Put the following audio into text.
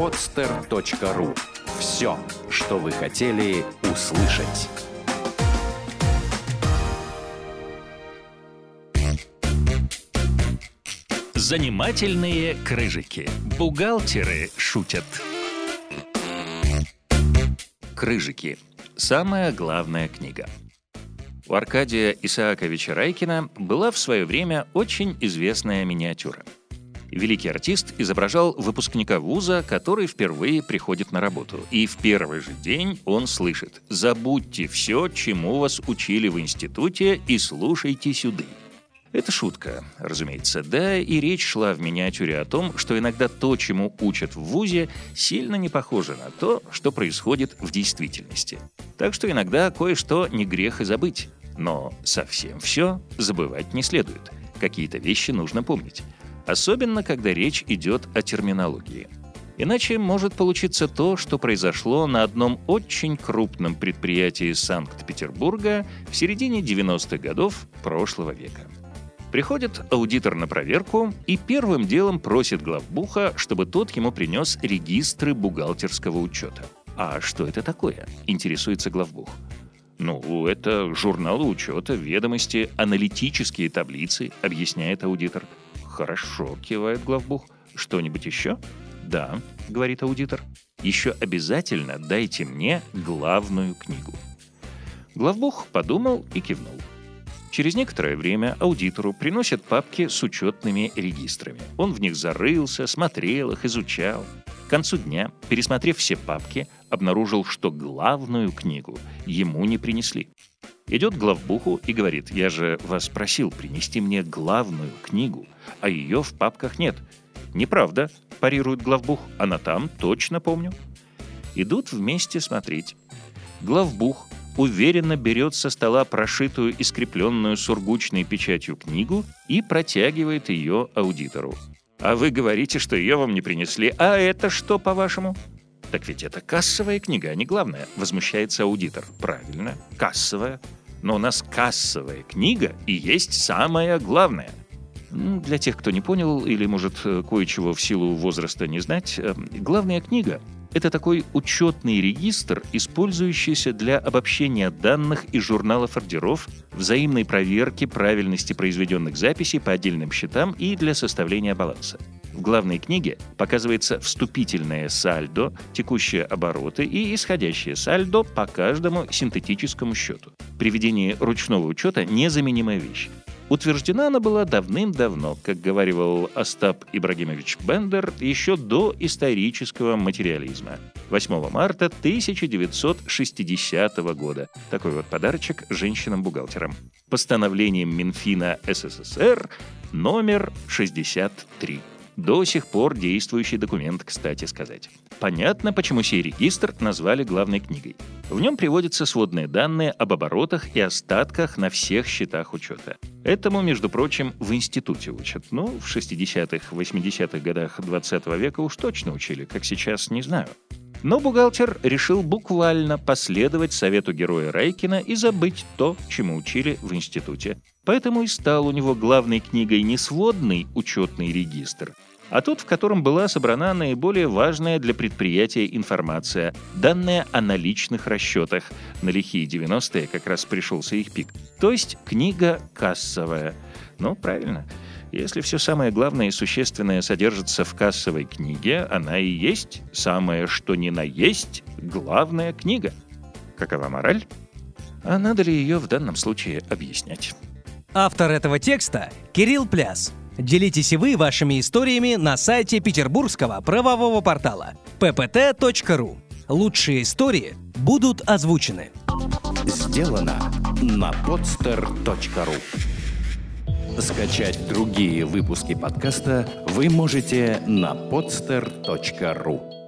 podster.ru. Все, что вы хотели услышать. Занимательные крыжики. Бухгалтеры шутят. Крыжики. Самая главная книга. У Аркадия Исааковича Райкина была в свое время очень известная миниатюра. Великий артист изображал выпускника вуза, который впервые приходит на работу. И в первый же день он слышит «Забудьте все, чему вас учили в институте, и слушайте сюды». Это шутка, разумеется, да, и речь шла в миниатюре о том, что иногда то, чему учат в ВУЗе, сильно не похоже на то, что происходит в действительности. Так что иногда кое-что не грех и забыть. Но совсем все забывать не следует. Какие-то вещи нужно помнить. Особенно, когда речь идет о терминологии. Иначе может получиться то, что произошло на одном очень крупном предприятии Санкт-Петербурга в середине 90-х годов прошлого века. Приходит аудитор на проверку и первым делом просит главбуха, чтобы тот ему принес регистры бухгалтерского учета. А что это такое? Интересуется главбух. Ну, это журналы учета, ведомости, аналитические таблицы, объясняет аудитор. Хорошо, кивает главбух. Что-нибудь еще? Да, говорит аудитор. Еще обязательно дайте мне главную книгу. Главбух подумал и кивнул. Через некоторое время аудитору приносят папки с учетными регистрами. Он в них зарылся, смотрел их, изучал. К концу дня, пересмотрев все папки, обнаружил, что главную книгу ему не принесли. Идет к главбуху и говорит, я же вас просил принести мне главную книгу, а ее в папках нет. Неправда, парирует главбух, она там, точно помню. Идут вместе смотреть. Главбух уверенно берет со стола прошитую и скрепленную сургучной печатью книгу и протягивает ее аудитору. А вы говорите, что ее вам не принесли. А это что, по-вашему? Так ведь это кассовая книга, а не главная, возмущается аудитор. Правильно, кассовая. Но у нас кассовая книга и есть самая главная. Для тех, кто не понял или, может, кое-чего в силу возраста не знать, э, главная книга это такой учетный регистр, использующийся для обобщения данных из журналов ордеров, взаимной проверки правильности произведенных записей по отдельным счетам и для составления баланса. В главной книге показывается вступительное сальдо, текущие обороты и исходящее сальдо по каждому синтетическому счету. При ведении ручного учета незаменимая вещь. Утверждена она была давным-давно, как говорил Остап Ибрагимович Бендер, еще до исторического материализма. 8 марта 1960 года. Такой вот подарочек женщинам-бухгалтерам. Постановлением Минфина СССР номер 63. До сих пор действующий документ, кстати сказать. Понятно, почему сей регистр назвали главной книгой. В нем приводятся сводные данные об оборотах и остатках на всех счетах учета. Этому, между прочим, в институте учат. Ну, в 60-х, 80-х годах 20 века уж точно учили, как сейчас, не знаю. Но бухгалтер решил буквально последовать совету героя Райкина и забыть то, чему учили в институте. Поэтому и стал у него главной книгой не сводный учетный регистр, а тот, в котором была собрана наиболее важная для предприятия информация, данные о наличных расчетах. На лихие 90-е как раз пришелся их пик. То есть книга кассовая. Ну, правильно. Если все самое главное и существенное содержится в кассовой книге, она и есть самое что ни на есть главная книга. Какова мораль? А надо ли ее в данном случае объяснять? Автор этого текста – Кирилл Пляс. Делитесь и вы вашими историями на сайте петербургского правового портала ppt.ru. Лучшие истории будут озвучены. Сделано на podster.ru Скачать другие выпуски подкаста вы можете на podster.ru